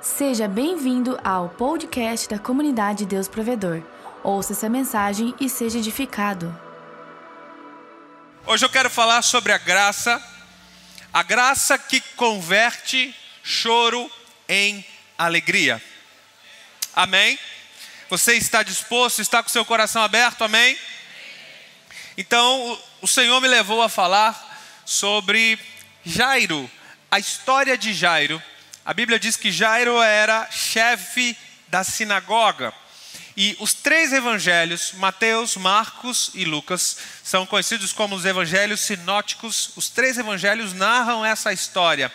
Seja bem-vindo ao podcast da comunidade Deus Provedor. Ouça essa mensagem e seja edificado. Hoje eu quero falar sobre a graça, a graça que converte choro em alegria. Amém? Você está disposto, está com seu coração aberto? Amém? Então, o Senhor me levou a falar sobre Jairo, a história de Jairo. A Bíblia diz que Jairo era chefe da sinagoga. E os três evangelhos, Mateus, Marcos e Lucas, são conhecidos como os evangelhos sinóticos. Os três evangelhos narram essa história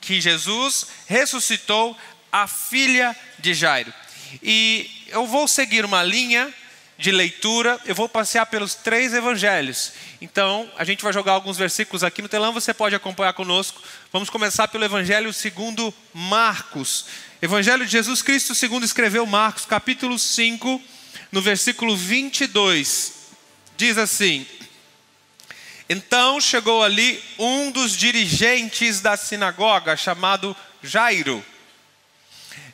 que Jesus ressuscitou a filha de Jairo. E eu vou seguir uma linha de leitura, eu vou passear pelos três evangelhos. Então, a gente vai jogar alguns versículos aqui no telão, você pode acompanhar conosco. Vamos começar pelo evangelho segundo Marcos. Evangelho de Jesus Cristo segundo escreveu Marcos, capítulo 5, no versículo 22. Diz assim: Então chegou ali um dos dirigentes da sinagoga, chamado Jairo.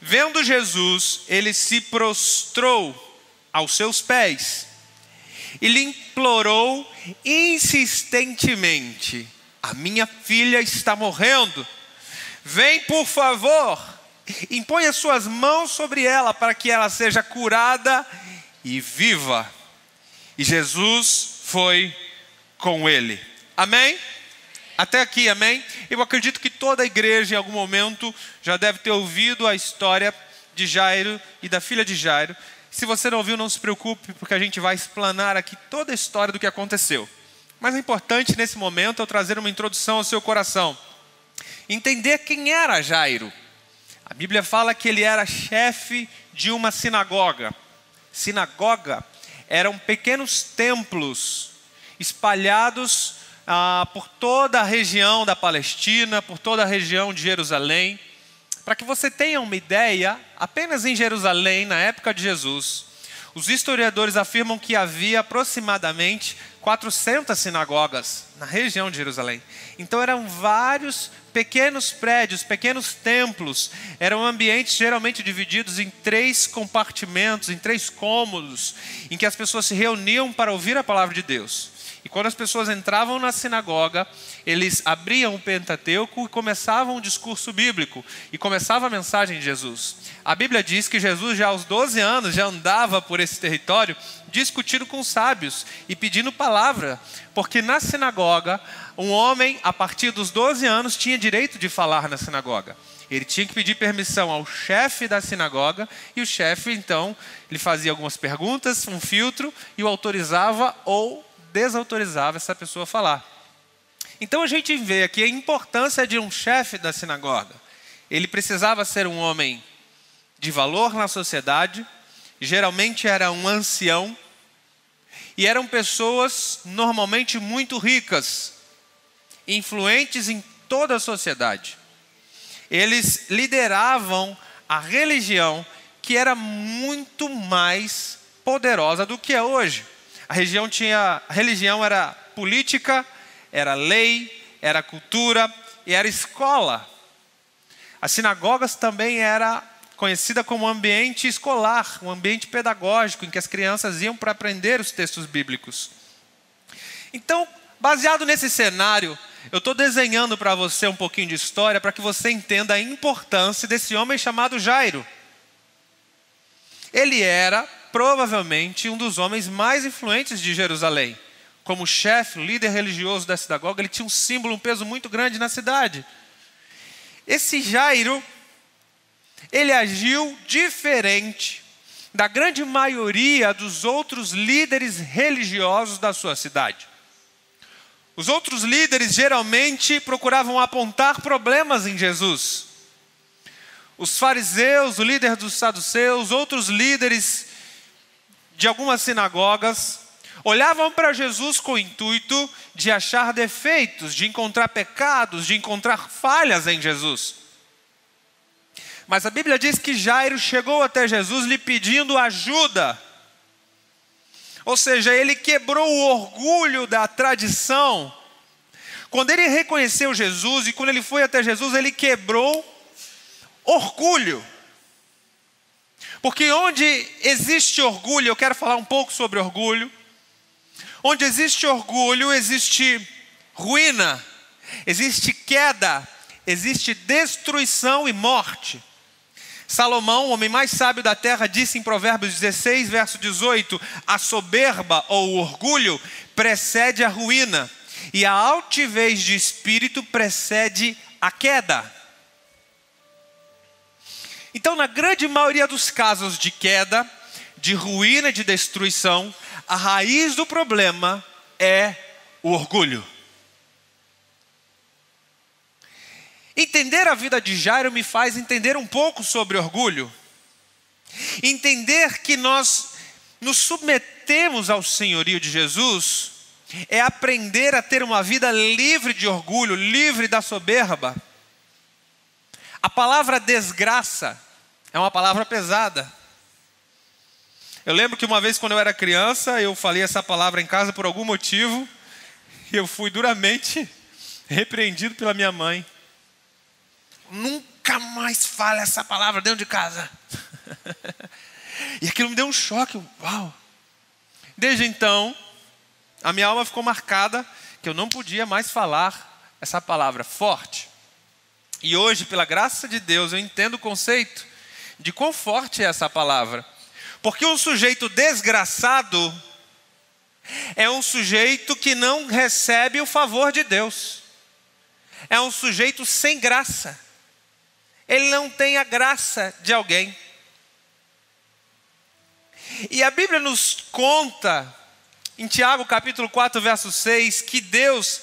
Vendo Jesus, ele se prostrou aos seus pés e lhe implorou insistentemente: A minha filha está morrendo, vem por favor, impõe as suas mãos sobre ela para que ela seja curada e viva. E Jesus foi com ele. Amém? Até aqui, amém? Eu acredito que toda a igreja, em algum momento, já deve ter ouvido a história de Jairo e da filha de Jairo. Se você não ouviu, não se preocupe, porque a gente vai explanar aqui toda a história do que aconteceu. Mas é importante nesse momento eu trazer uma introdução ao seu coração. Entender quem era Jairo. A Bíblia fala que ele era chefe de uma sinagoga. Sinagoga eram pequenos templos espalhados ah, por toda a região da Palestina, por toda a região de Jerusalém. Para que você tenha uma ideia, apenas em Jerusalém, na época de Jesus, os historiadores afirmam que havia aproximadamente 400 sinagogas na região de Jerusalém. Então eram vários pequenos prédios, pequenos templos. Eram ambientes geralmente divididos em três compartimentos, em três cômodos, em que as pessoas se reuniam para ouvir a palavra de Deus. E quando as pessoas entravam na sinagoga, eles abriam o Pentateuco e começavam o discurso bíblico, e começava a mensagem de Jesus. A Bíblia diz que Jesus, já aos 12 anos, já andava por esse território discutindo com os sábios e pedindo palavra, porque na sinagoga, um homem, a partir dos 12 anos, tinha direito de falar na sinagoga. Ele tinha que pedir permissão ao chefe da sinagoga e o chefe, então, lhe fazia algumas perguntas, um filtro e o autorizava ou desautorizava essa pessoa a falar. Então a gente vê aqui a importância de um chefe da sinagoga. Ele precisava ser um homem de valor na sociedade, geralmente era um ancião, e eram pessoas normalmente muito ricas, influentes em toda a sociedade. Eles lideravam a religião que era muito mais poderosa do que é hoje. A religião tinha, a religião era política, era lei, era cultura e era escola. As sinagogas também era conhecida como ambiente escolar, um ambiente pedagógico em que as crianças iam para aprender os textos bíblicos. Então, baseado nesse cenário, eu estou desenhando para você um pouquinho de história para que você entenda a importância desse homem chamado Jairo. Ele era provavelmente um dos homens mais influentes de Jerusalém. Como chefe, líder religioso da sinagoga, ele tinha um símbolo, um peso muito grande na cidade. Esse Jairo, ele agiu diferente da grande maioria dos outros líderes religiosos da sua cidade. Os outros líderes geralmente procuravam apontar problemas em Jesus. Os fariseus, o líder dos saduceus, outros líderes de algumas sinagogas olhavam para Jesus com o intuito de achar defeitos, de encontrar pecados, de encontrar falhas em Jesus. Mas a Bíblia diz que Jairo chegou até Jesus lhe pedindo ajuda. Ou seja, ele quebrou o orgulho da tradição. Quando ele reconheceu Jesus e quando ele foi até Jesus, ele quebrou orgulho. Porque onde existe orgulho, eu quero falar um pouco sobre orgulho. Onde existe orgulho, existe ruína, existe queda, existe destruição e morte. Salomão, o homem mais sábio da terra, disse em Provérbios 16, verso 18: A soberba ou o orgulho precede a ruína, e a altivez de espírito precede a queda. Então, na grande maioria dos casos de queda, de ruína, de destruição, a raiz do problema é o orgulho. Entender a vida de Jairo me faz entender um pouco sobre orgulho. Entender que nós nos submetemos ao senhorio de Jesus é aprender a ter uma vida livre de orgulho, livre da soberba. A palavra desgraça é uma palavra pesada. Eu lembro que uma vez, quando eu era criança, eu falei essa palavra em casa por algum motivo, e eu fui duramente repreendido pela minha mãe. Nunca mais fale essa palavra dentro de casa. e aquilo me deu um choque. Uau! Desde então, a minha alma ficou marcada que eu não podia mais falar essa palavra forte. E hoje, pela graça de Deus, eu entendo o conceito de quão forte é essa palavra. Porque um sujeito desgraçado é um sujeito que não recebe o favor de Deus. É um sujeito sem graça. Ele não tem a graça de alguém. E a Bíblia nos conta em Tiago capítulo 4, verso 6, que Deus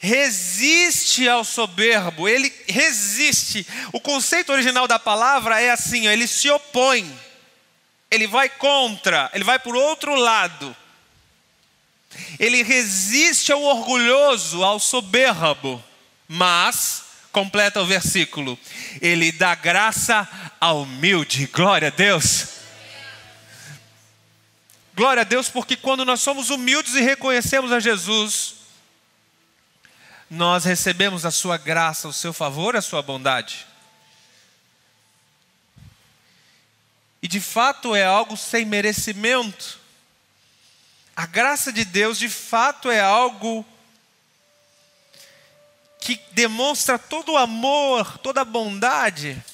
resiste ao soberbo, ele resiste. O conceito original da palavra é assim: ele se opõe, ele vai contra, ele vai por outro lado. Ele resiste ao orgulhoso, ao soberbo, mas, completa o versículo, ele dá graça ao humilde. Glória a Deus. Glória a Deus, porque quando nós somos humildes e reconhecemos a Jesus, nós recebemos a sua graça, o seu favor, a sua bondade. E de fato é algo sem merecimento. A graça de Deus de fato é algo que demonstra todo o amor, toda a bondade.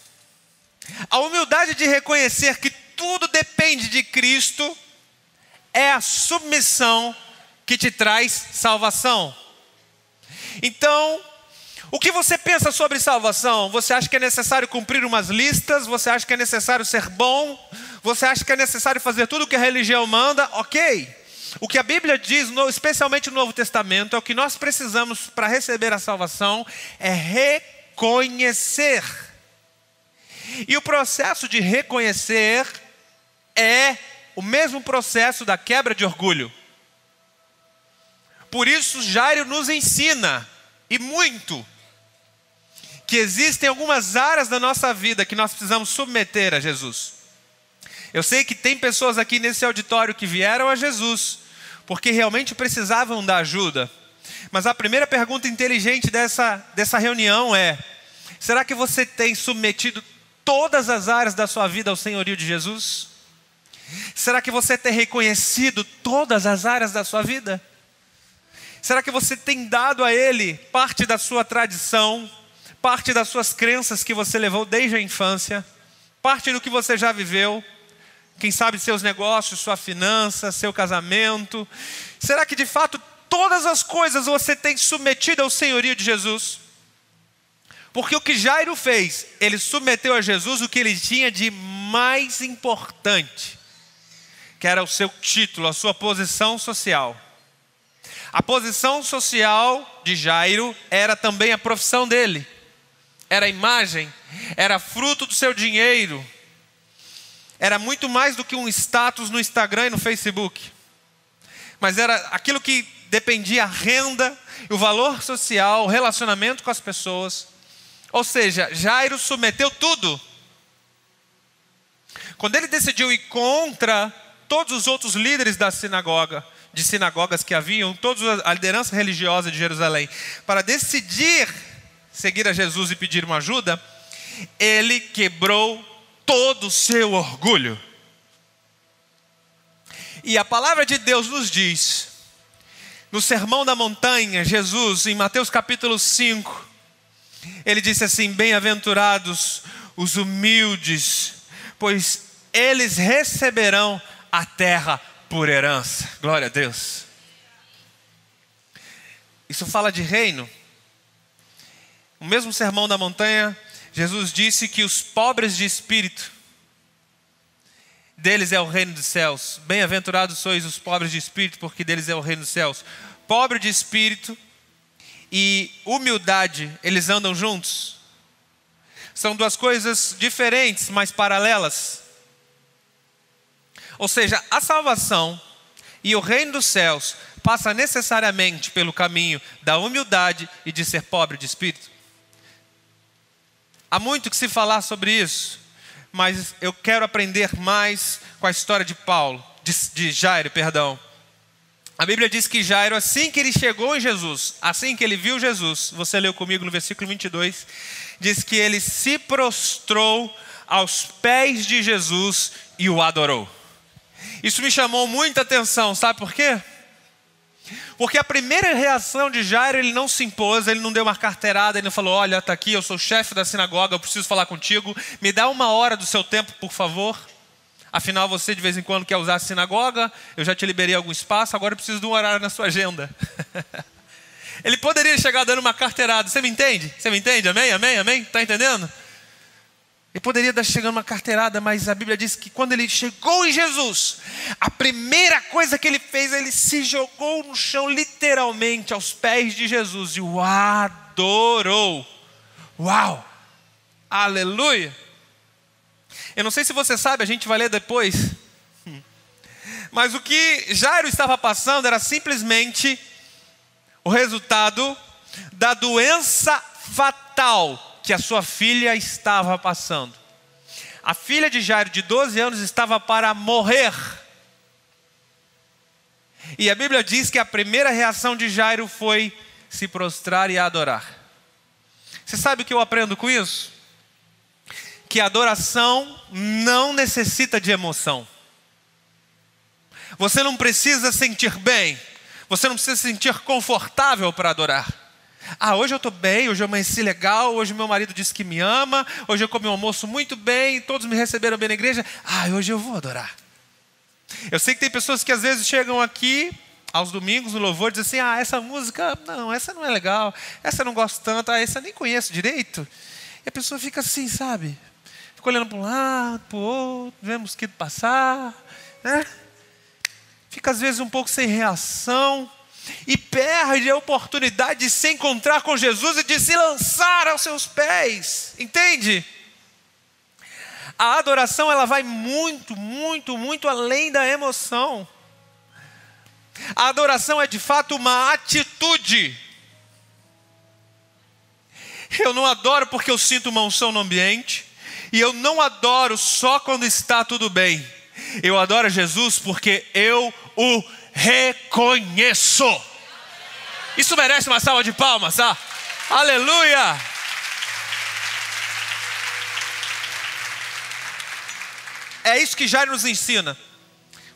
A humildade de reconhecer que tudo depende de Cristo é a submissão que te traz salvação. Então, o que você pensa sobre salvação? Você acha que é necessário cumprir umas listas? Você acha que é necessário ser bom? Você acha que é necessário fazer tudo o que a religião manda? Ok. O que a Bíblia diz, especialmente no Novo Testamento, é o que nós precisamos para receber a salvação é reconhecer. E o processo de reconhecer é o mesmo processo da quebra de orgulho. Por isso, Jairo nos ensina, e muito, que existem algumas áreas da nossa vida que nós precisamos submeter a Jesus. Eu sei que tem pessoas aqui nesse auditório que vieram a Jesus porque realmente precisavam da ajuda. Mas a primeira pergunta inteligente dessa, dessa reunião é: será que você tem submetido todas as áreas da sua vida ao senhorio de Jesus? Será que você tem reconhecido todas as áreas da sua vida? Será que você tem dado a Ele parte da sua tradição, parte das suas crenças que você levou desde a infância, parte do que você já viveu? Quem sabe seus negócios, sua finança, seu casamento? Será que de fato todas as coisas você tem submetido ao senhorio de Jesus? Porque o que Jairo fez, ele submeteu a Jesus o que ele tinha de mais importante que era o seu título, a sua posição social. A posição social de Jairo era também a profissão dele, era a imagem, era fruto do seu dinheiro, era muito mais do que um status no Instagram e no Facebook, mas era aquilo que dependia a renda, o valor social, o relacionamento com as pessoas. Ou seja, Jairo submeteu tudo. Quando ele decidiu ir contra todos os outros líderes da sinagoga, de sinagogas que haviam, toda a liderança religiosa de Jerusalém, para decidir seguir a Jesus e pedir uma ajuda, ele quebrou todo o seu orgulho. E a palavra de Deus nos diz, no Sermão da Montanha, Jesus, em Mateus capítulo 5, ele disse assim: Bem-aventurados os humildes, pois eles receberão a terra por herança. Glória a Deus. Isso fala de reino. O mesmo sermão da montanha, Jesus disse que os pobres de espírito, deles é o reino dos céus. Bem-aventurados sois os pobres de espírito, porque deles é o reino dos céus. Pobre de espírito e humildade, eles andam juntos? São duas coisas diferentes, mas paralelas. Ou seja, a salvação e o reino dos céus passa necessariamente pelo caminho da humildade e de ser pobre de espírito. Há muito que se falar sobre isso, mas eu quero aprender mais com a história de Paulo, de, de Jairo, perdão. A Bíblia diz que Jairo, assim que ele chegou em Jesus, assim que ele viu Jesus, você leu comigo no versículo 22, diz que ele se prostrou aos pés de Jesus e o adorou. Isso me chamou muita atenção, sabe por quê? Porque a primeira reação de Jairo, ele não se impôs, ele não deu uma carteirada, ele não falou: Olha, está aqui, eu sou chefe da sinagoga, eu preciso falar contigo, me dá uma hora do seu tempo, por favor. Afinal, você de vez em quando quer usar a sinagoga, eu já te liberei algum espaço, agora eu preciso de um horário na sua agenda. Ele poderia chegar dando uma carteirada, você me entende? Você me entende? Amém? Amém? Amém? Está entendendo? Ele poderia estar chegando uma carteirada, mas a Bíblia diz que quando ele chegou em Jesus, a primeira coisa que ele fez, ele se jogou no chão, literalmente, aos pés de Jesus e o adorou. Uau! Aleluia! Eu não sei se você sabe, a gente vai ler depois. Mas o que Jairo estava passando era simplesmente o resultado da doença fatal que a sua filha estava passando. A filha de Jairo, de 12 anos, estava para morrer. E a Bíblia diz que a primeira reação de Jairo foi se prostrar e adorar. Você sabe o que eu aprendo com isso? que adoração não necessita de emoção. Você não precisa sentir bem, você não precisa se sentir confortável para adorar. Ah, hoje eu estou bem, hoje eu amanheci legal, hoje meu marido disse que me ama, hoje eu comi um almoço muito bem, todos me receberam bem na igreja. Ah, hoje eu vou adorar. Eu sei que tem pessoas que às vezes chegam aqui aos domingos no louvor e dizem assim: ah, essa música, não, essa não é legal, essa eu não gosto tanto, ah, essa eu nem conheço direito. E a pessoa fica assim, sabe? Fica olhando para um lado, para o outro, vê mosquito passar, né? Fica às vezes um pouco sem reação e perde a oportunidade de se encontrar com Jesus e de se lançar aos seus pés. Entende? A adoração ela vai muito, muito, muito além da emoção. A adoração é de fato uma atitude. Eu não adoro porque eu sinto uma unção no ambiente. E eu não adoro só quando está tudo bem. Eu adoro Jesus porque eu o reconheço. Isso merece uma salva de palmas, tá? Aleluia! É isso que Jairo nos ensina.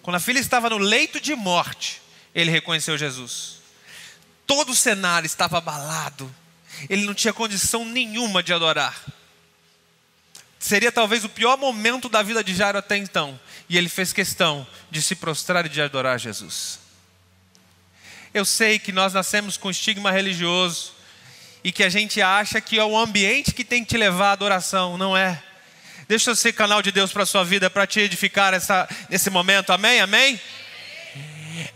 Quando a filha estava no leito de morte, ele reconheceu Jesus. Todo o cenário estava abalado. Ele não tinha condição nenhuma de adorar. Seria talvez o pior momento da vida de Jairo até então. E ele fez questão de se prostrar e de adorar Jesus. Eu sei que nós nascemos com estigma religioso e que a gente acha que é o ambiente que tem que te levar à adoração, não é? Deixa eu ser canal de Deus para a sua vida, para te edificar essa, nesse momento, amém? Amém?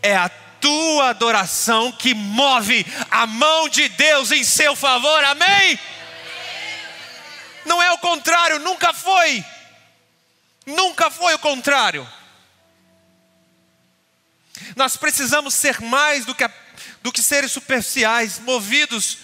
É a tua adoração que move a mão de Deus em seu favor, amém? Não é o contrário, nunca foi. Nunca foi o contrário. Nós precisamos ser mais do que, a, do que seres superficiais, movidos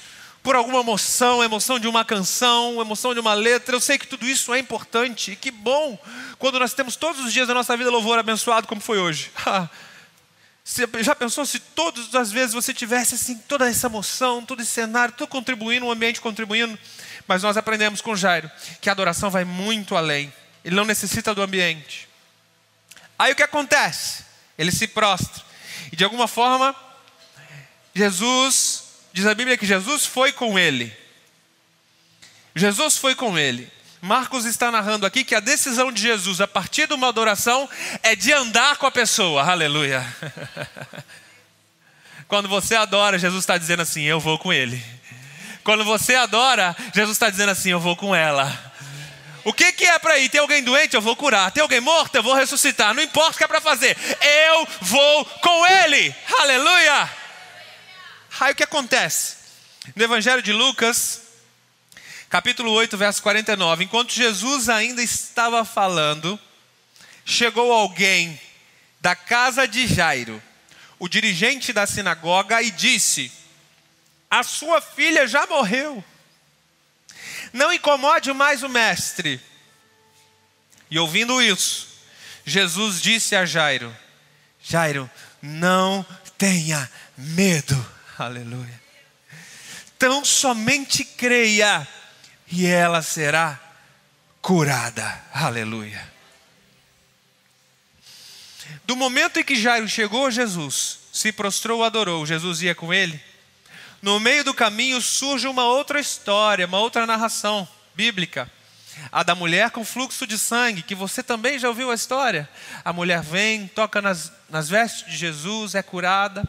por alguma emoção, emoção de uma canção, emoção de uma letra. Eu sei que tudo isso é importante e que bom quando nós temos todos os dias da nossa vida louvor abençoado como foi hoje. Você já pensou se todas as vezes você tivesse assim toda essa emoção, todo esse cenário, tudo contribuindo, o ambiente contribuindo? Mas nós aprendemos com Jairo que a adoração vai muito além. Ele não necessita do ambiente. Aí o que acontece? Ele se prostra. E de alguma forma, Jesus, diz a Bíblia que Jesus foi com ele. Jesus foi com ele. Marcos está narrando aqui que a decisão de Jesus a partir de uma adoração é de andar com a pessoa. Aleluia. Quando você adora, Jesus está dizendo assim: Eu vou com ele. Quando você adora, Jesus está dizendo assim: Eu vou com ela. O que, que é para ir? Tem alguém doente? Eu vou curar. Tem alguém morto? Eu vou ressuscitar. Não importa o que é para fazer. Eu vou com ele. Aleluia. Aí o que acontece? No Evangelho de Lucas, capítulo 8, verso 49. Enquanto Jesus ainda estava falando, chegou alguém da casa de Jairo, o dirigente da sinagoga, e disse: A sua filha já morreu. Não incomode mais o mestre. E ouvindo isso, Jesus disse a Jairo: Jairo, não tenha medo. Aleluia. Tão somente creia e ela será curada. Aleluia. Do momento em que Jairo chegou a Jesus, se prostrou, adorou, Jesus ia com ele. No meio do caminho surge uma outra história, uma outra narração bíblica. A da mulher com fluxo de sangue, que você também já ouviu a história. A mulher vem, toca nas, nas vestes de Jesus, é curada.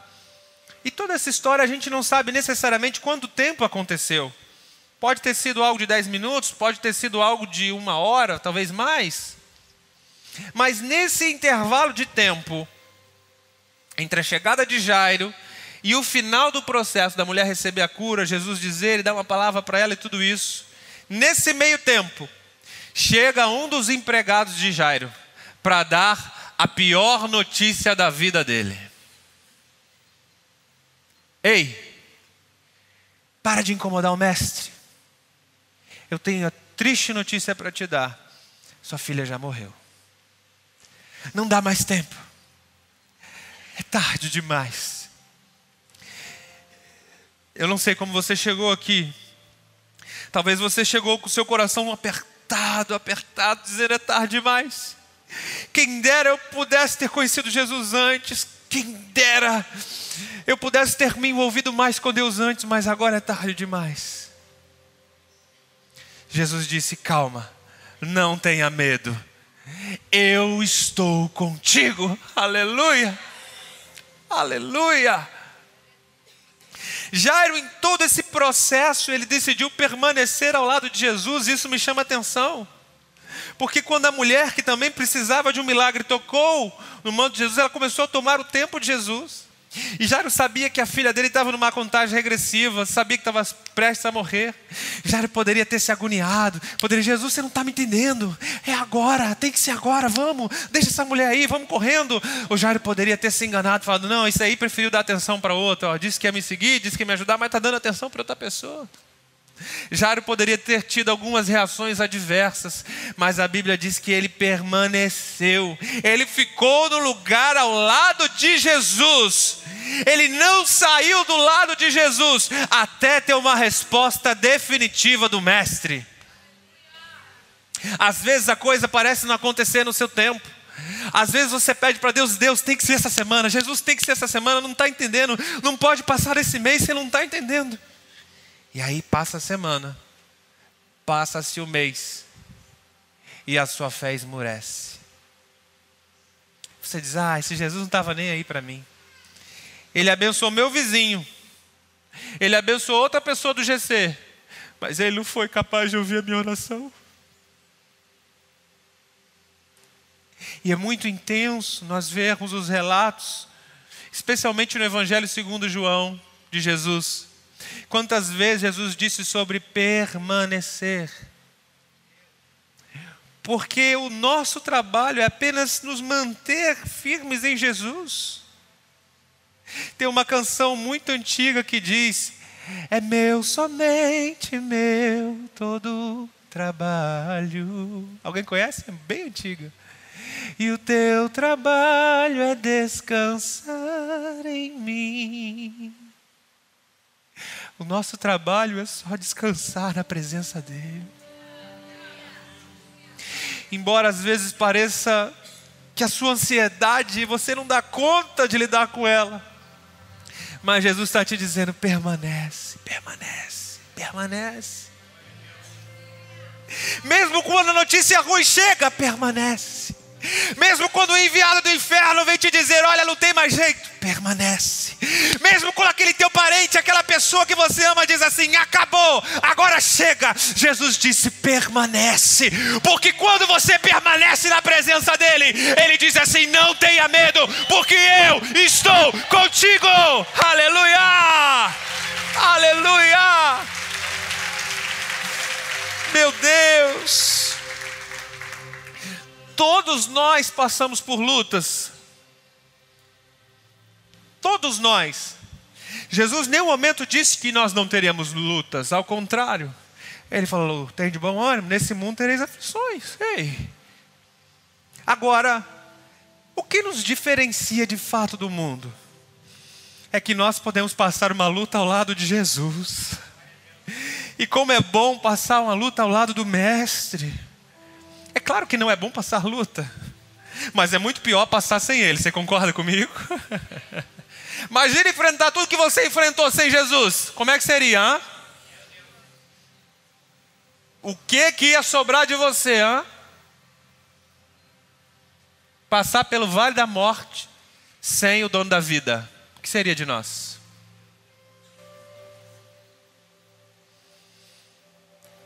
E toda essa história a gente não sabe necessariamente quanto tempo aconteceu. Pode ter sido algo de 10 minutos, pode ter sido algo de uma hora, talvez mais. Mas nesse intervalo de tempo, entre a chegada de Jairo e o final do processo da mulher receber a cura, Jesus dizer e dar uma palavra para ela e tudo isso, nesse meio tempo, chega um dos empregados de Jairo para dar a pior notícia da vida dele. Ei, para de incomodar o mestre eu tenho a triste notícia para te dar: sua filha já morreu. Não dá mais tempo. É tarde demais. Eu não sei como você chegou aqui. Talvez você chegou com o seu coração apertado, apertado, dizendo é tarde demais. Quem dera eu pudesse ter conhecido Jesus antes. Quem dera eu pudesse ter me envolvido mais com Deus antes, mas agora é tarde demais. Jesus disse: Calma, não tenha medo, eu estou contigo. Aleluia, aleluia. Jairo, em todo esse processo, ele decidiu permanecer ao lado de Jesus, isso me chama atenção. Porque quando a mulher que também precisava de um milagre tocou no manto de Jesus, ela começou a tomar o tempo de Jesus. E Jairo sabia que a filha dele estava numa contagem regressiva, sabia que estava prestes a morrer. Jairo poderia ter se agoniado, poderia, Jesus, você não está me entendendo, é agora, tem que ser agora, vamos, deixa essa mulher aí, vamos correndo. O Jairo poderia ter se enganado, falando, não, isso aí preferiu dar atenção para outra, disse que ia me seguir, disse que ia me ajudar, mas está dando atenção para outra pessoa. Jairo poderia ter tido algumas reações adversas, mas a Bíblia diz que ele permaneceu, ele ficou no lugar ao lado de Jesus, ele não saiu do lado de Jesus até ter uma resposta definitiva do Mestre. Às vezes a coisa parece não acontecer no seu tempo. Às vezes você pede para Deus, Deus tem que ser essa semana, Jesus tem que ser essa semana, não está entendendo, não pode passar esse mês, você não está entendendo. E aí passa a semana, passa-se o mês, e a sua fé esmurece. Você diz: Ah, esse Jesus não estava nem aí para mim. Ele abençoou meu vizinho, ele abençoou outra pessoa do GC, mas ele não foi capaz de ouvir a minha oração. E é muito intenso nós vermos os relatos, especialmente no Evangelho segundo João, de Jesus, Quantas vezes Jesus disse sobre permanecer? Porque o nosso trabalho é apenas nos manter firmes em Jesus. Tem uma canção muito antiga que diz: É meu, somente meu, todo trabalho. Alguém conhece? É bem antiga. E o teu trabalho é descansar em mim O nosso trabalho é só descansar na presença dEle. Embora às vezes pareça que a sua ansiedade você não dá conta de lidar com ela, mas Jesus está te dizendo: permanece, permanece, permanece. Mesmo quando a notícia ruim chega, permanece. Mesmo quando o enviado do inferno vem te dizer: Olha, não tem mais jeito, permanece. Mesmo quando aquele teu parente, aquela pessoa que você ama, diz assim: Acabou, agora chega. Jesus disse: Permanece. Porque quando você permanece na presença dEle, Ele diz assim: Não tenha medo, porque eu estou contigo. Aleluia! Aleluia! Meu Deus! Todos nós passamos por lutas. Todos nós. Jesus em nenhum momento disse que nós não teríamos lutas, ao contrário. Ele falou: tem de bom ânimo, nesse mundo tereis aflições. Ei. Agora, o que nos diferencia de fato do mundo? É que nós podemos passar uma luta ao lado de Jesus. E como é bom passar uma luta ao lado do Mestre. É claro que não é bom passar luta, mas é muito pior passar sem Ele. Você concorda comigo? Imagina enfrentar tudo que você enfrentou sem Jesus. Como é que seria? Hein? O que que ia sobrar de você? Hein? Passar pelo vale da morte sem o dono da vida. O que seria de nós?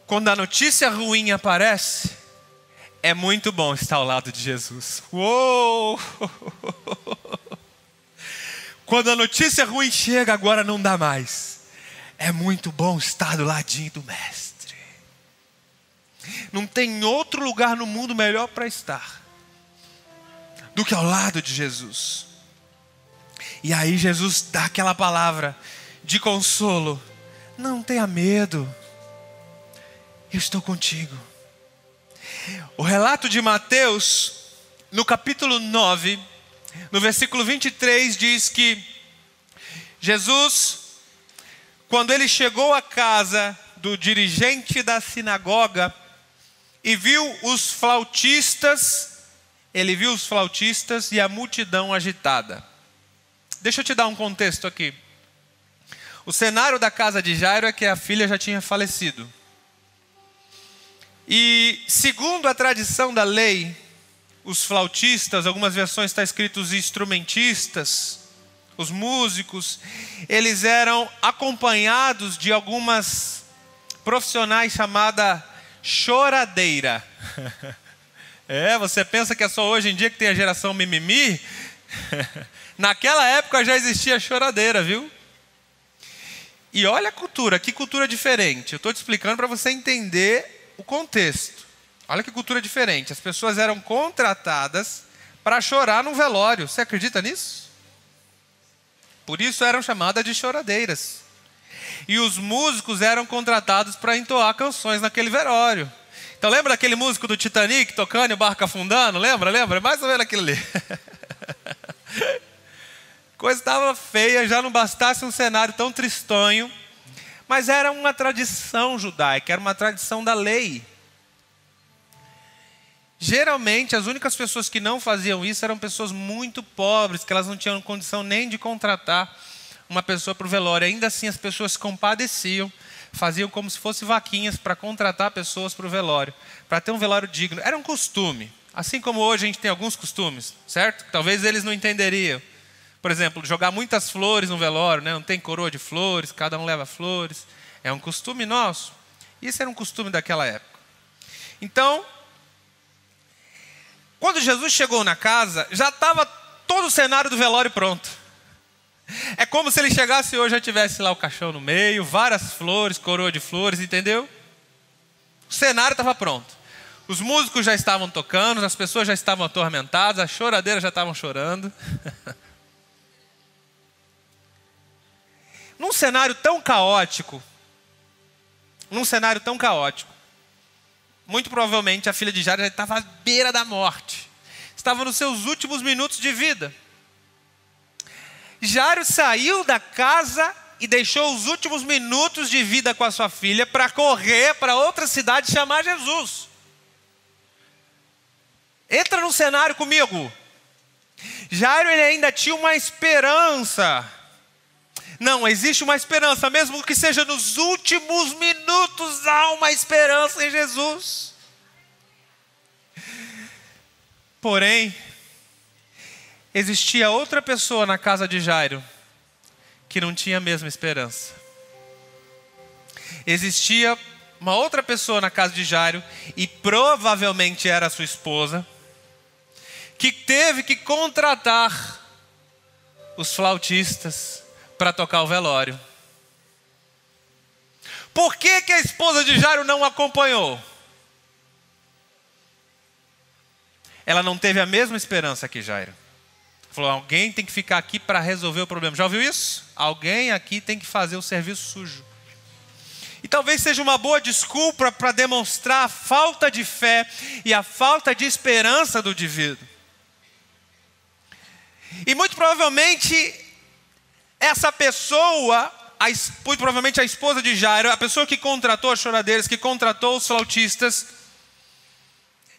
Quando a notícia ruim aparece, é muito bom estar ao lado de Jesus. Uou! Quando a notícia ruim chega, agora não dá mais. É muito bom estar do ladinho do Mestre. Não tem outro lugar no mundo melhor para estar do que ao lado de Jesus. E aí Jesus dá aquela palavra de consolo: Não tenha medo, eu estou contigo. O relato de Mateus, no capítulo 9, no versículo 23, diz que Jesus, quando ele chegou à casa do dirigente da sinagoga e viu os flautistas, ele viu os flautistas e a multidão agitada. Deixa eu te dar um contexto aqui. O cenário da casa de Jairo é que a filha já tinha falecido. E segundo a tradição da lei, os flautistas, algumas versões está escrito os instrumentistas, os músicos, eles eram acompanhados de algumas profissionais chamada choradeira. É, você pensa que é só hoje em dia que tem a geração mimimi? Naquela época já existia choradeira, viu? E olha a cultura, que cultura diferente. Eu estou te explicando para você entender o contexto. Olha que cultura diferente. As pessoas eram contratadas para chorar no velório. Você acredita nisso? Por isso eram chamadas de choradeiras. E os músicos eram contratados para entoar canções naquele velório. Então lembra daquele músico do Titanic tocando e o barco afundando? Lembra? Lembra? É mais ou menos aquilo ali. Coisa estava feia, já não bastasse um cenário tão tristonho mas era uma tradição judaica, era uma tradição da lei. Geralmente, as únicas pessoas que não faziam isso eram pessoas muito pobres, que elas não tinham condição nem de contratar uma pessoa para o velório. Ainda assim, as pessoas compadeciam, faziam como se fossem vaquinhas para contratar pessoas para o velório, para ter um velório digno. Era um costume. Assim como hoje a gente tem alguns costumes, certo? Talvez eles não entenderiam. Por exemplo, jogar muitas flores no velório, né? não tem coroa de flores, cada um leva flores. É um costume nosso. Isso era um costume daquela época. Então, quando Jesus chegou na casa, já estava todo o cenário do velório pronto. É como se ele chegasse hoje já tivesse lá o caixão no meio, várias flores, coroa de flores, entendeu? O cenário estava pronto. Os músicos já estavam tocando, as pessoas já estavam atormentadas, as choradeiras já estavam chorando. Num cenário tão caótico, num cenário tão caótico, muito provavelmente a filha de Jairo estava à beira da morte, estava nos seus últimos minutos de vida. Jairo saiu da casa e deixou os últimos minutos de vida com a sua filha para correr para outra cidade chamar Jesus. Entra no cenário comigo. Jairo ele ainda tinha uma esperança. Não, existe uma esperança, mesmo que seja nos últimos minutos, há uma esperança em Jesus. Porém, existia outra pessoa na casa de Jairo que não tinha a mesma esperança. Existia uma outra pessoa na casa de Jairo, e provavelmente era sua esposa, que teve que contratar os flautistas para tocar o velório. Por que, que a esposa de Jairo não acompanhou? Ela não teve a mesma esperança que Jairo. Falou: alguém tem que ficar aqui para resolver o problema. Já ouviu isso? Alguém aqui tem que fazer o serviço sujo. E talvez seja uma boa desculpa para demonstrar a falta de fé e a falta de esperança do indivíduo. E muito provavelmente, essa pessoa, a, provavelmente a esposa de Jairo, a pessoa que contratou as choradeiras, que contratou os flautistas,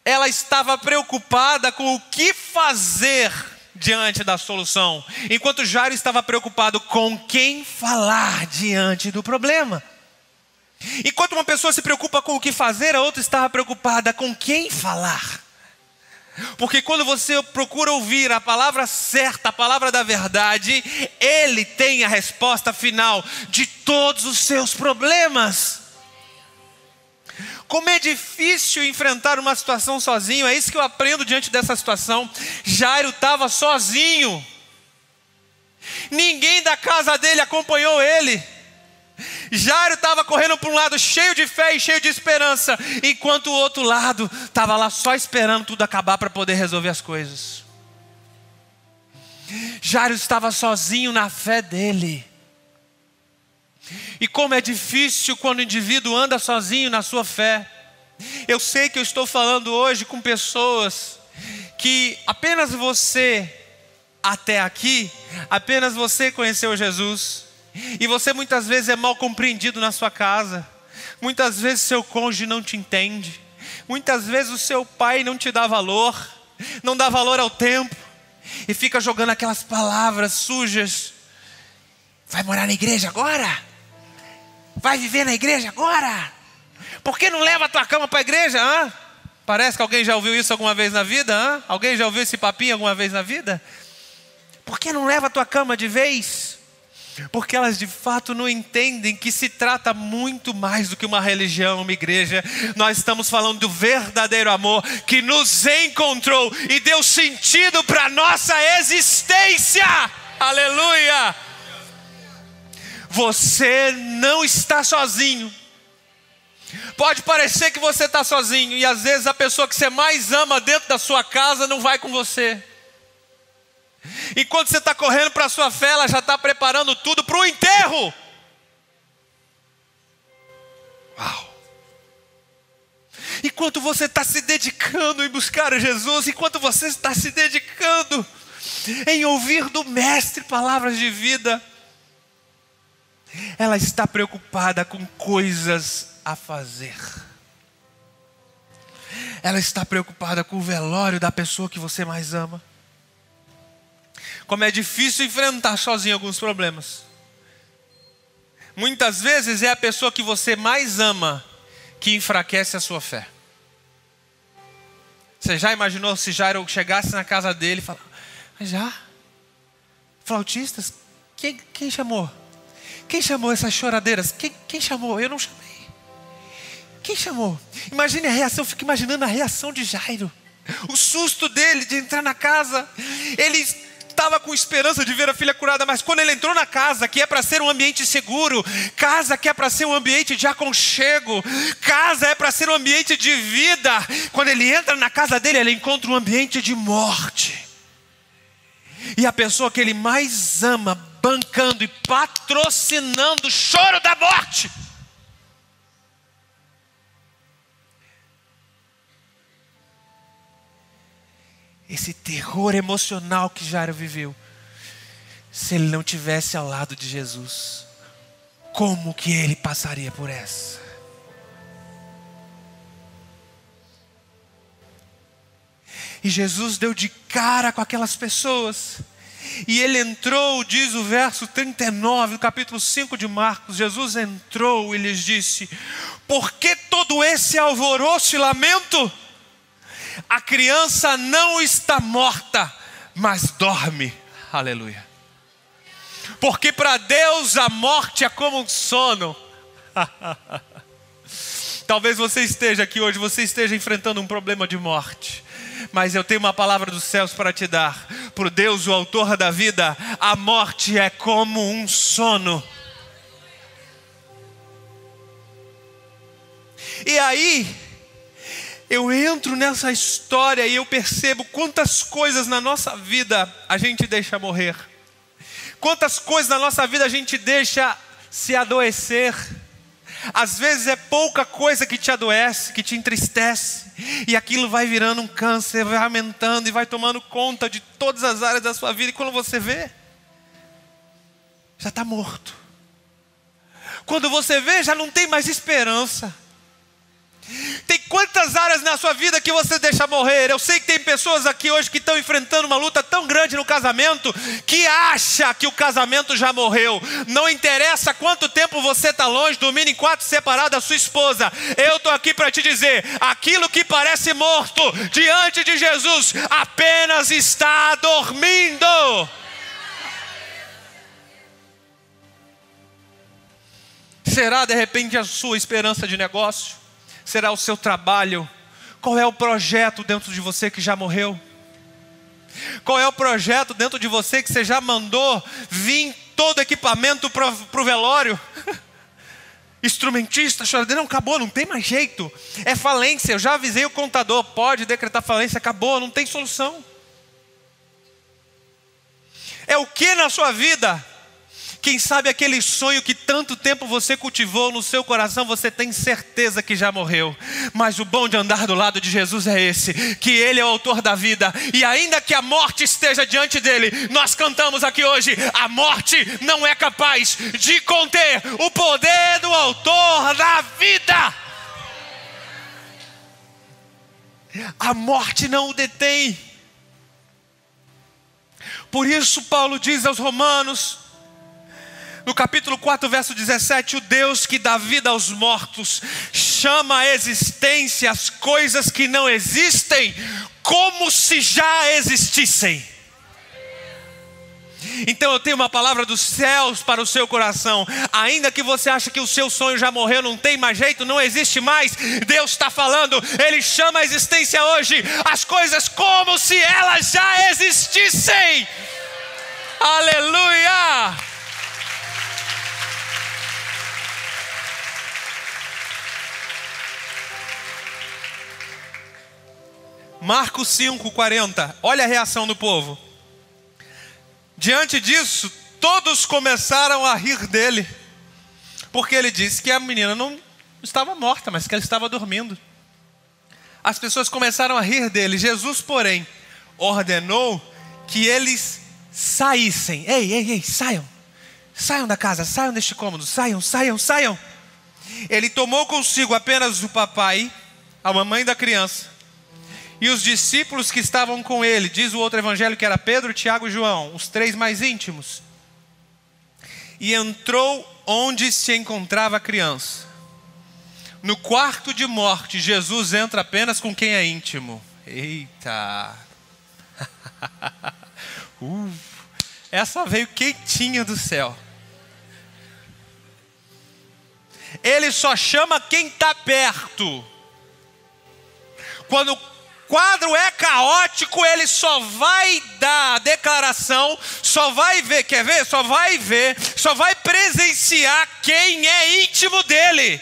ela estava preocupada com o que fazer diante da solução, enquanto Jairo estava preocupado com quem falar diante do problema. Enquanto uma pessoa se preocupa com o que fazer, a outra estava preocupada com quem falar. Porque quando você procura ouvir a palavra certa, a palavra da verdade, Ele tem a resposta final de todos os seus problemas. Como é difícil enfrentar uma situação sozinho, é isso que eu aprendo diante dessa situação. Jairo estava sozinho, ninguém da casa dele acompanhou ele. Jairo estava correndo para um lado cheio de fé e cheio de esperança, enquanto o outro lado estava lá só esperando tudo acabar para poder resolver as coisas. Jairo estava sozinho na fé dele. E como é difícil quando o indivíduo anda sozinho na sua fé. Eu sei que eu estou falando hoje com pessoas que apenas você, até aqui, apenas você conheceu Jesus. E você muitas vezes é mal compreendido na sua casa. Muitas vezes seu cônjuge não te entende. Muitas vezes o seu pai não te dá valor, não dá valor ao tempo e fica jogando aquelas palavras sujas. Vai morar na igreja agora? Vai viver na igreja agora? Por que não leva a tua cama para a igreja? Hã? Parece que alguém já ouviu isso alguma vez na vida? Hã? Alguém já ouviu esse papinho alguma vez na vida? Por que não leva a tua cama de vez? Porque elas de fato não entendem que se trata muito mais do que uma religião, uma igreja. Nós estamos falando do verdadeiro amor que nos encontrou e deu sentido para a nossa existência. Aleluia! Você não está sozinho. Pode parecer que você está sozinho, e às vezes a pessoa que você mais ama dentro da sua casa não vai com você. Enquanto você está correndo para a sua fé, ela já está preparando tudo para o enterro. Uau! Enquanto você está se dedicando em buscar Jesus, enquanto você está se dedicando em ouvir do Mestre palavras de vida, ela está preocupada com coisas a fazer. Ela está preocupada com o velório da pessoa que você mais ama. Como é difícil enfrentar sozinho alguns problemas. Muitas vezes é a pessoa que você mais ama que enfraquece a sua fé. Você já imaginou se Jairo chegasse na casa dele e falasse: Já? Flautistas? Quem, quem chamou? Quem chamou essas choradeiras? Quem, quem chamou? Eu não chamei. Quem chamou? Imagine a reação, eu fico imaginando a reação de Jairo. O susto dele de entrar na casa. Ele estava com esperança de ver a filha curada, mas quando ele entrou na casa, que é para ser um ambiente seguro, casa que é para ser um ambiente de aconchego, casa é para ser um ambiente de vida, quando ele entra na casa dele, ele encontra um ambiente de morte. E a pessoa que ele mais ama bancando e patrocinando o choro da morte. Esse terror emocional que Jairo viveu, se ele não tivesse ao lado de Jesus, como que ele passaria por essa? E Jesus deu de cara com aquelas pessoas. E ele entrou, diz o verso 39 do capítulo 5 de Marcos. Jesus entrou e lhes disse: Por que todo esse alvoroço e lamento? A criança não está morta, mas dorme. Aleluia. Porque para Deus a morte é como um sono. Talvez você esteja aqui hoje, você esteja enfrentando um problema de morte mas eu tenho uma palavra dos céus para te dar. Por Deus, o autor da vida, a morte é como um sono. E aí, eu entro nessa história e eu percebo quantas coisas na nossa vida a gente deixa morrer, quantas coisas na nossa vida a gente deixa se adoecer às vezes é pouca coisa que te adoece, que te entristece, e aquilo vai virando um câncer, vai aumentando e vai tomando conta de todas as áreas da sua vida, e quando você vê, já está morto. Quando você vê, já não tem mais esperança. Tem quantas áreas na sua vida que você deixa morrer? Eu sei que tem pessoas aqui hoje que estão enfrentando uma luta tão grande no casamento que acha que o casamento já morreu. Não interessa quanto tempo você está longe, dormindo em quarto separado da sua esposa. Eu estou aqui para te dizer: aquilo que parece morto diante de Jesus apenas está dormindo. Será de repente a sua esperança de negócio? Será o seu trabalho? Qual é o projeto dentro de você que já morreu? Qual é o projeto dentro de você que você já mandou vir todo equipamento para o velório? Instrumentista, choradeira, não acabou, não tem mais jeito. É falência, eu já avisei o contador, pode decretar falência, acabou, não tem solução. É o que na sua vida quem sabe aquele sonho que tanto tempo você cultivou no seu coração, você tem certeza que já morreu. Mas o bom de andar do lado de Jesus é esse: que Ele é o autor da vida, e ainda que a morte esteja diante dele, nós cantamos aqui hoje: a morte não é capaz de conter o poder do autor da vida. A morte não o detém. Por isso, Paulo diz aos Romanos: no capítulo 4, verso 17, o Deus que dá vida aos mortos chama a existência as coisas que não existem como se já existissem. Então eu tenho uma palavra dos céus para o seu coração. Ainda que você ache que o seu sonho já morreu, não tem mais jeito, não existe mais. Deus está falando, Ele chama a existência hoje as coisas como se elas já existissem. Aleluia! Marcos 5, 40. Olha a reação do povo. Diante disso, todos começaram a rir dele, porque ele disse que a menina não estava morta, mas que ela estava dormindo. As pessoas começaram a rir dele. Jesus, porém, ordenou que eles saíssem. Ei, ei, ei, saiam. Saiam da casa, saiam deste cômodo, saiam, saiam, saiam. Ele tomou consigo apenas o papai, a mamãe da criança, e os discípulos que estavam com ele, diz o outro evangelho que era Pedro, Tiago e João, os três mais íntimos. E entrou onde se encontrava a criança. No quarto de morte, Jesus entra apenas com quem é íntimo. Eita! uh, essa veio quentinha do céu. Ele só chama quem está perto. Quando quadro é caótico, ele só vai dar a declaração, só vai ver, quer ver? Só vai ver, só vai presenciar quem é íntimo dele.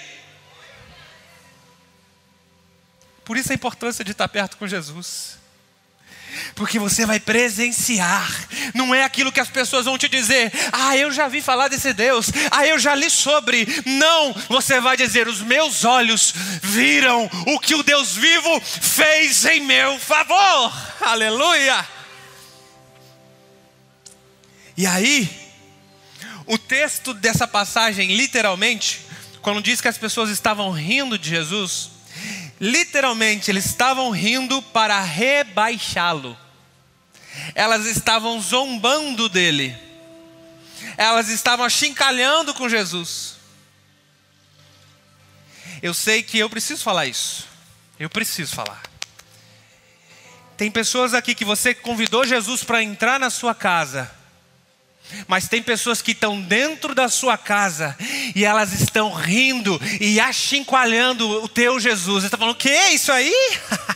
Por isso a importância de estar perto com Jesus porque você vai presenciar, não é aquilo que as pessoas vão te dizer, ah, eu já vi falar desse Deus, ah, eu já li sobre. Não, você vai dizer: os meus olhos viram o que o Deus vivo fez em meu favor, aleluia. E aí, O texto dessa passagem, literalmente, quando diz que as pessoas estavam rindo de Jesus, literalmente eles estavam rindo para rebaixá-lo. Elas estavam zombando dele. Elas estavam achincalhando com Jesus. Eu sei que eu preciso falar isso. Eu preciso falar. Tem pessoas aqui que você convidou Jesus para entrar na sua casa. Mas tem pessoas que estão dentro da sua casa e elas estão rindo e achincoalhando o teu Jesus. Você está falando, o que é isso aí?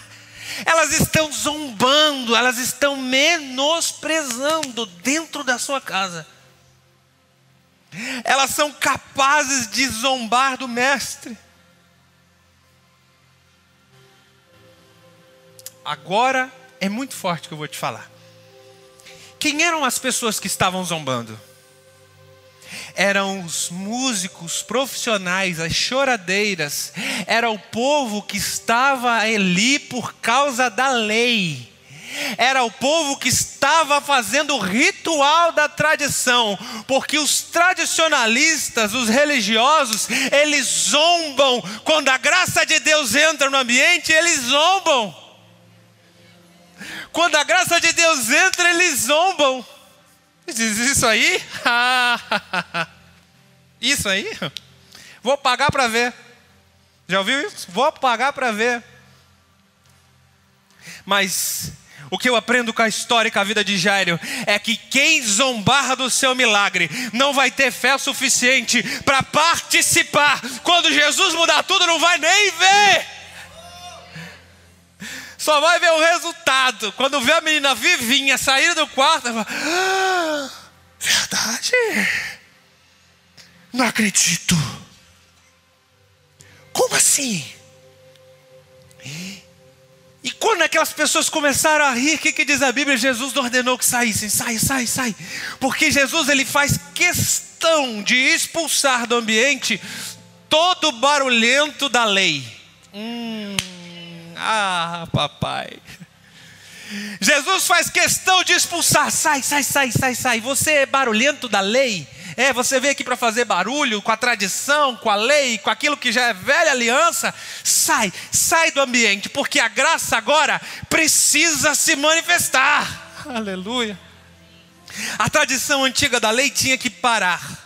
elas estão zombando, elas estão menosprezando dentro da sua casa. Elas são capazes de zombar do Mestre. Agora é muito forte o que eu vou te falar. Quem eram as pessoas que estavam zombando? Eram os músicos profissionais, as choradeiras, era o povo que estava ali por causa da lei. Era o povo que estava fazendo o ritual da tradição, porque os tradicionalistas, os religiosos, eles zombam. Quando a graça de Deus entra no ambiente, eles zombam. Quando a graça de Deus entra, eles zombam. Diz isso aí? isso aí? Vou pagar para ver. Já ouviu isso? Vou pagar para ver. Mas o que eu aprendo com a história e com a vida de Jairo é que quem zombar do seu milagre não vai ter fé suficiente para participar. Quando Jesus mudar tudo, não vai nem ver. Só vai ver o resultado. Quando vê a menina vivinha sair do quarto, fala, ah, verdade? Não acredito. Como assim? E quando aquelas pessoas começaram a rir, o que, que diz a Bíblia? Jesus ordenou que saíssem, sai, sai, sai. Porque Jesus ele faz questão de expulsar do ambiente todo barulhento da lei. Hum. Ah, papai. Jesus faz questão de expulsar. Sai, sai, sai, sai, sai. Você é barulhento da lei. É, você veio aqui para fazer barulho com a tradição, com a lei, com aquilo que já é velha aliança. Sai, sai do ambiente, porque a graça agora precisa se manifestar. Aleluia. A tradição antiga da lei tinha que parar.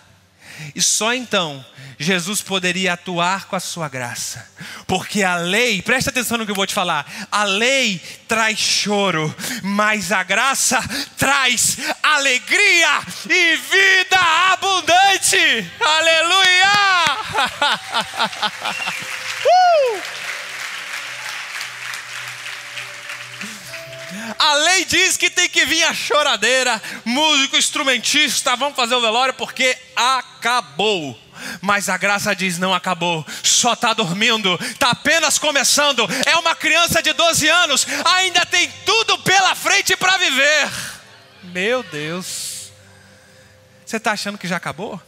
E só então Jesus poderia atuar com a sua graça. Porque a lei, presta atenção no que eu vou te falar: a lei traz choro, mas a graça traz alegria e vida abundante. Aleluia! uh! A lei diz que tem que vir a choradeira, músico, instrumentista, vamos fazer o velório porque acabou. Mas a graça diz: não acabou, só está dormindo, está apenas começando. É uma criança de 12 anos, ainda tem tudo pela frente para viver. Meu Deus, você está achando que já acabou?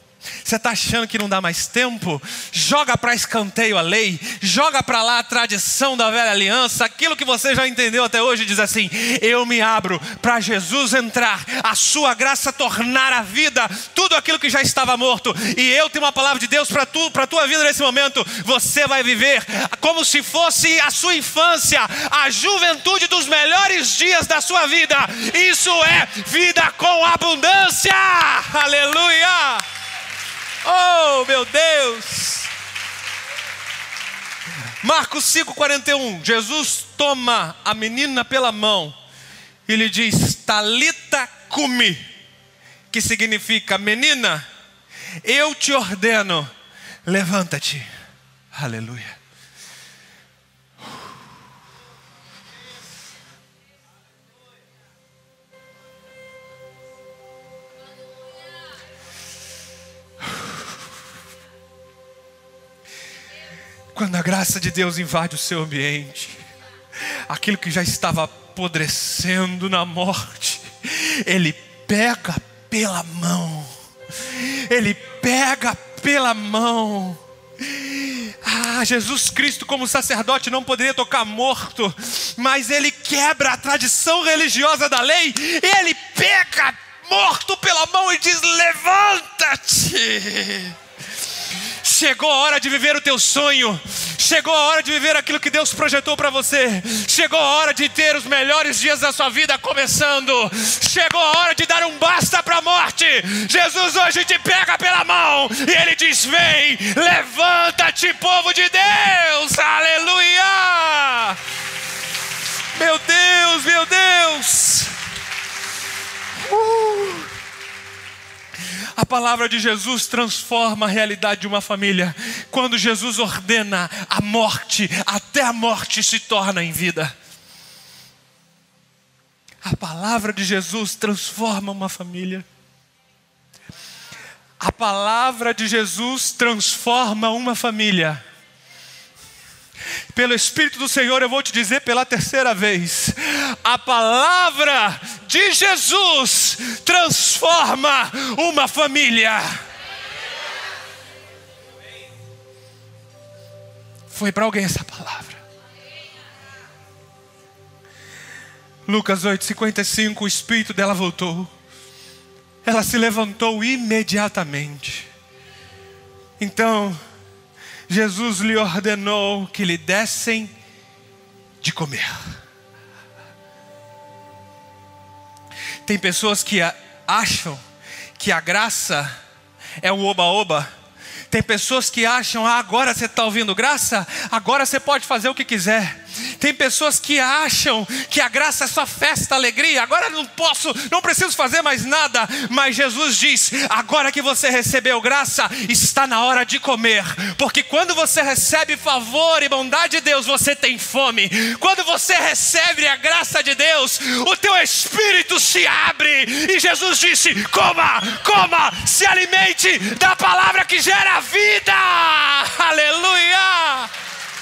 Você está achando que não dá mais tempo? Joga para escanteio a lei, joga para lá a tradição da velha aliança, aquilo que você já entendeu até hoje, diz assim: Eu me abro para Jesus entrar, a sua graça tornar a vida tudo aquilo que já estava morto, e eu tenho uma palavra de Deus para tu, a tua vida nesse momento. Você vai viver como se fosse a sua infância, a juventude dos melhores dias da sua vida. Isso é vida com abundância. Aleluia! Oh, meu Deus! Marcos 5,41. Jesus toma a menina pela mão e lhe diz: Talita cumi, que significa menina, eu te ordeno, levanta-te. Aleluia. Quando a graça de Deus invade o seu ambiente, aquilo que já estava apodrecendo na morte, Ele pega pela mão, Ele pega pela mão. Ah, Jesus Cristo, como sacerdote, não poderia tocar morto, mas ele quebra a tradição religiosa da lei, ele pega morto pela mão e diz: Levanta-te. Chegou a hora de viver o teu sonho. Chegou a hora de viver aquilo que Deus projetou para você. Chegou a hora de ter os melhores dias da sua vida começando. Chegou a hora de dar um basta para a morte. Jesus hoje te pega pela mão e ele diz: Vem, levanta-te, povo de Deus. Aleluia! Meu Deus, meu Deus. Uh. A palavra de Jesus transforma a realidade de uma família. Quando Jesus ordena a morte, até a morte se torna em vida. A palavra de Jesus transforma uma família. A palavra de Jesus transforma uma família. Pelo Espírito do Senhor, eu vou te dizer pela terceira vez: a palavra de Jesus transforma uma família. Foi para alguém essa palavra. Lucas 8,55, o espírito dela voltou. Ela se levantou imediatamente. Então, Jesus lhe ordenou que lhe dessem de comer. Tem pessoas que acham que a graça é um oba-oba. Tem pessoas que acham, ah, agora você está ouvindo graça, agora você pode fazer o que quiser. Tem pessoas que acham que a graça é só festa, alegria. Agora não posso, não preciso fazer mais nada. Mas Jesus diz: agora que você recebeu graça, está na hora de comer. Porque quando você recebe favor e bondade de Deus, você tem fome. Quando você recebe a graça de Deus, o teu espírito se abre. E Jesus disse: coma, coma, se alimente da palavra que gera vida. Aleluia!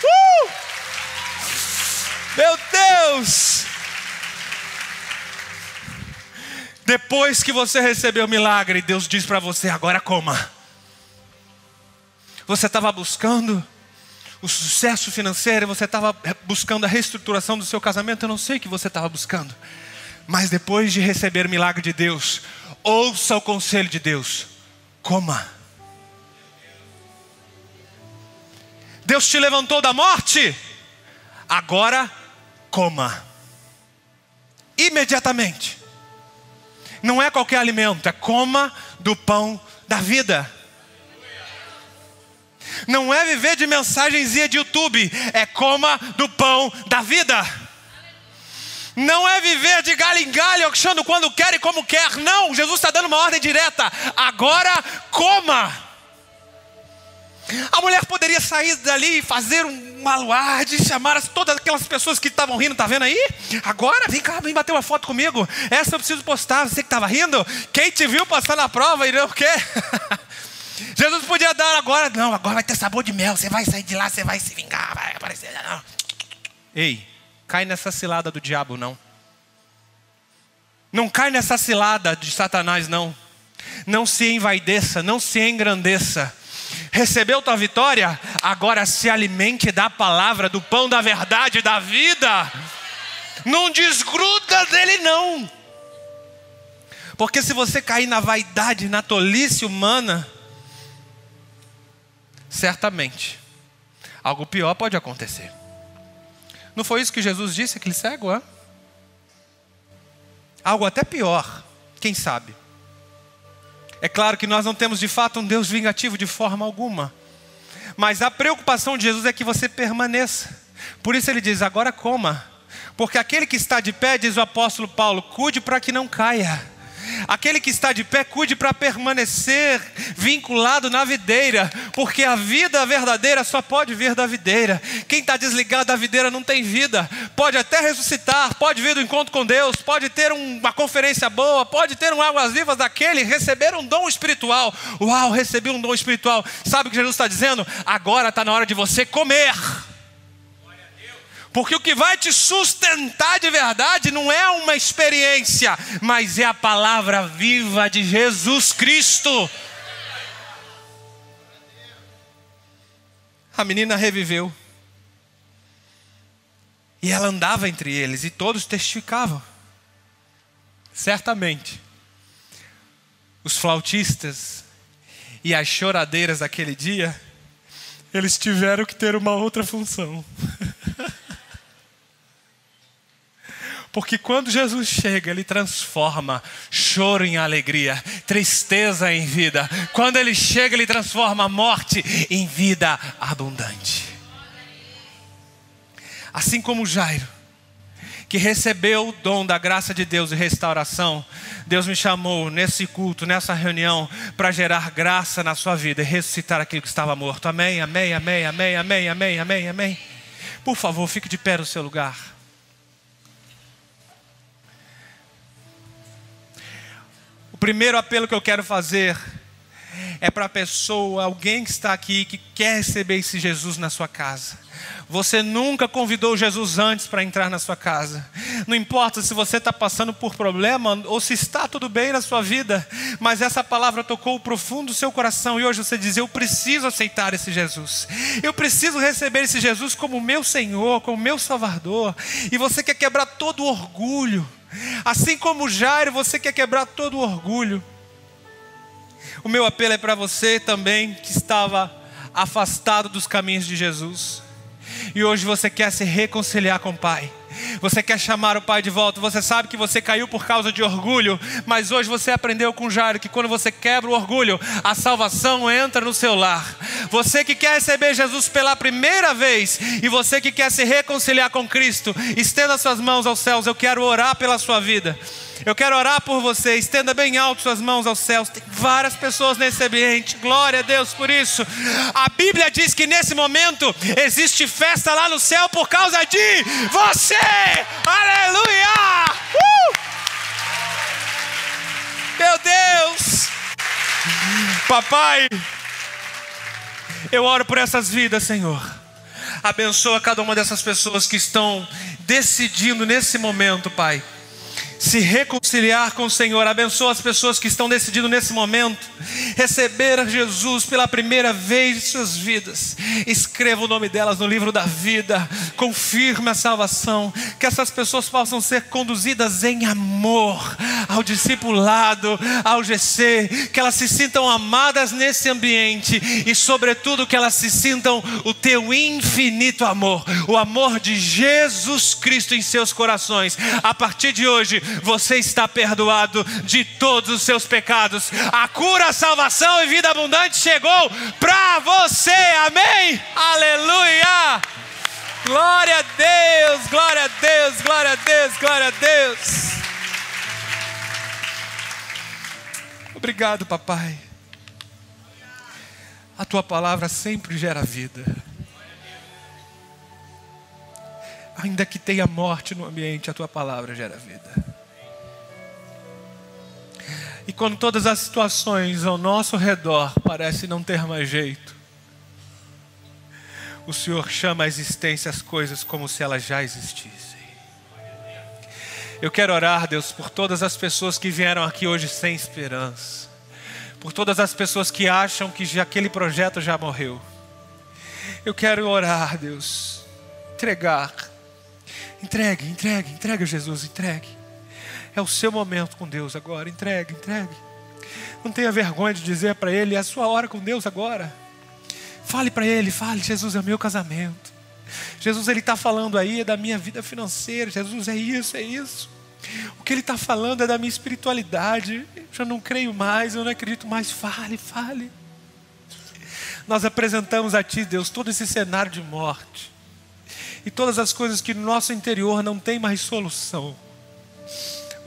Uh! Meu Deus! Depois que você recebeu o milagre, Deus diz para você: agora coma. Você estava buscando o sucesso financeiro, você estava buscando a reestruturação do seu casamento, eu não sei o que você estava buscando. Mas depois de receber o milagre de Deus, ouça o conselho de Deus: coma. Deus te levantou da morte, agora coma. Imediatamente. Não é qualquer alimento, é coma do pão da vida. Não é viver de mensagenzinha de YouTube, é coma do pão da vida. Não é viver de galho em galho, achando quando quer e como quer. Não, Jesus está dando uma ordem direta. Agora coma. A mulher poderia sair dali e fazer um aluarde, chamar todas aquelas pessoas que estavam rindo, tá vendo aí? Agora, vem cá, vem bater uma foto comigo. Essa eu preciso postar. Você que estava rindo, quem te viu passar na prova e não o quê? Jesus podia dar agora, não, agora vai ter sabor de mel. Você vai sair de lá, você vai se vingar, vai aparecer. Não. Ei, cai nessa cilada do diabo, não. Não cai nessa cilada de Satanás, não. Não se envaideça, não se engrandeça recebeu tua vitória, agora se alimente da palavra, do pão da verdade, da vida. Não desgruda dele, não. Porque se você cair na vaidade, na tolice humana, certamente algo pior pode acontecer. Não foi isso que Jesus disse, aquele cego? Algo até pior, quem sabe? É claro que nós não temos de fato um Deus vingativo de forma alguma. Mas a preocupação de Jesus é que você permaneça. Por isso ele diz: agora coma. Porque aquele que está de pé, diz o apóstolo Paulo, cuide para que não caia. Aquele que está de pé, cuide para permanecer vinculado na videira, porque a vida verdadeira só pode vir da videira. Quem está desligado da videira não tem vida. Pode até ressuscitar, pode vir do encontro com Deus, pode ter uma conferência boa, pode ter um águas vivas daquele, receber um dom espiritual. Uau, recebi um dom espiritual. Sabe o que Jesus está dizendo? Agora está na hora de você comer. Porque o que vai te sustentar de verdade não é uma experiência, mas é a palavra viva de Jesus Cristo. A menina reviveu. E ela andava entre eles e todos testificavam. Certamente, os flautistas e as choradeiras daquele dia, eles tiveram que ter uma outra função. Porque quando Jesus chega, ele transforma choro em alegria, tristeza em vida. Quando ele chega, ele transforma a morte em vida abundante. Assim como Jairo, que recebeu o dom da graça de Deus e restauração, Deus me chamou nesse culto, nessa reunião, para gerar graça na sua vida e ressuscitar aquilo que estava morto. Amém, amém, amém, amém, amém, amém, amém, amém. Por favor, fique de pé no seu lugar. Primeiro apelo que eu quero fazer é para a pessoa, alguém que está aqui, que quer receber esse Jesus na sua casa. Você nunca convidou Jesus antes para entrar na sua casa. Não importa se você está passando por problema ou se está tudo bem na sua vida, mas essa palavra tocou o profundo do seu coração e hoje você diz: Eu preciso aceitar esse Jesus. Eu preciso receber esse Jesus como meu Senhor, como meu Salvador. E você quer quebrar todo o orgulho. Assim como Jairo, você quer quebrar todo o orgulho. O meu apelo é para você também que estava afastado dos caminhos de Jesus. E hoje você quer se reconciliar com o Pai. Você quer chamar o Pai de volta. Você sabe que você caiu por causa de orgulho, mas hoje você aprendeu com Jairo que quando você quebra o orgulho, a salvação entra no seu lar. Você que quer receber Jesus pela primeira vez e você que quer se reconciliar com Cristo, estenda suas mãos aos céus. Eu quero orar pela sua vida. Eu quero orar por você. Estenda bem alto suas mãos aos céus. Tem várias pessoas nesse ambiente. Glória a Deus por isso. A Bíblia diz que nesse momento existe festa lá no céu por causa de você. Aleluia! Uh! Meu Deus! Papai, eu oro por essas vidas, Senhor. Abençoa cada uma dessas pessoas que estão decidindo nesse momento, Pai se reconciliar com o Senhor. Abençoa as pessoas que estão decidindo nesse momento receber Jesus pela primeira vez em suas vidas. Escreva o nome delas no livro da vida. Confirme a salvação. Que essas pessoas possam ser conduzidas em amor ao discipulado, ao GC. Que elas se sintam amadas nesse ambiente e, sobretudo, que elas se sintam o teu infinito amor, o amor de Jesus Cristo em seus corações. A partir de hoje, você está perdoado de todos os seus pecados. A cura, salvação e vida abundante chegou para você. Amém? Aleluia! Glória a Deus, glória a Deus, glória a Deus, glória a Deus. Obrigado, papai. A tua palavra sempre gera vida. Ainda que tenha morte no ambiente, a tua palavra gera vida. Quando todas as situações ao nosso redor parecem não ter mais jeito, o Senhor chama à existência as coisas como se elas já existissem. Eu quero orar, Deus, por todas as pessoas que vieram aqui hoje sem esperança, por todas as pessoas que acham que já aquele projeto já morreu. Eu quero orar, Deus, entregar, entregue, entregue, entregue, Jesus, entregue. É o seu momento com Deus agora. Entregue, entregue. Não tenha vergonha de dizer para Ele: é a sua hora com Deus agora. Fale para Ele, fale: Jesus é meu casamento. Jesus, Ele está falando aí é da minha vida financeira. Jesus, é isso, é isso. O que Ele está falando é da minha espiritualidade. Eu já não creio mais, eu não acredito mais. Fale, fale. Nós apresentamos a Ti, Deus, todo esse cenário de morte. E todas as coisas que no nosso interior não tem mais solução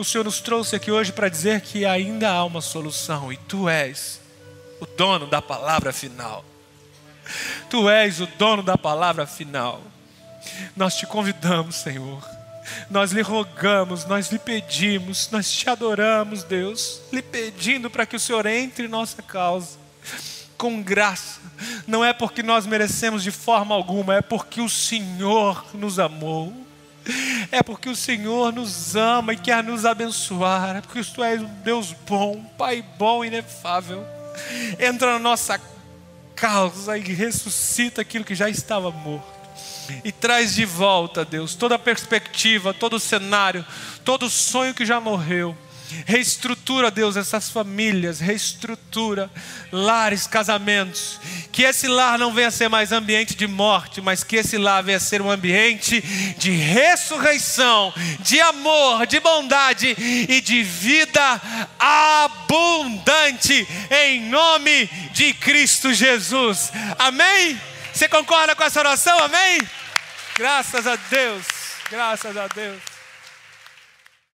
o Senhor nos trouxe aqui hoje para dizer que ainda há uma solução e tu és o dono da palavra final. Tu és o dono da palavra final. Nós te convidamos, Senhor. Nós lhe rogamos, nós lhe pedimos, nós te adoramos, Deus, lhe pedindo para que o Senhor entre em nossa causa com graça. Não é porque nós merecemos de forma alguma, é porque o Senhor nos amou. É porque o Senhor nos ama e quer nos abençoar. É porque tu és um Deus bom, um Pai bom, inefável. Entra na nossa causa e ressuscita aquilo que já estava morto. E traz de volta, Deus, toda a perspectiva, todo o cenário, todo o sonho que já morreu. Reestrutura, Deus, essas famílias, reestrutura lares, casamentos. Que esse lar não venha a ser mais ambiente de morte, mas que esse lar venha a ser um ambiente de ressurreição, de amor, de bondade e de vida abundante, em nome de Cristo Jesus. Amém? Você concorda com essa oração? Amém? Graças a Deus, graças a Deus.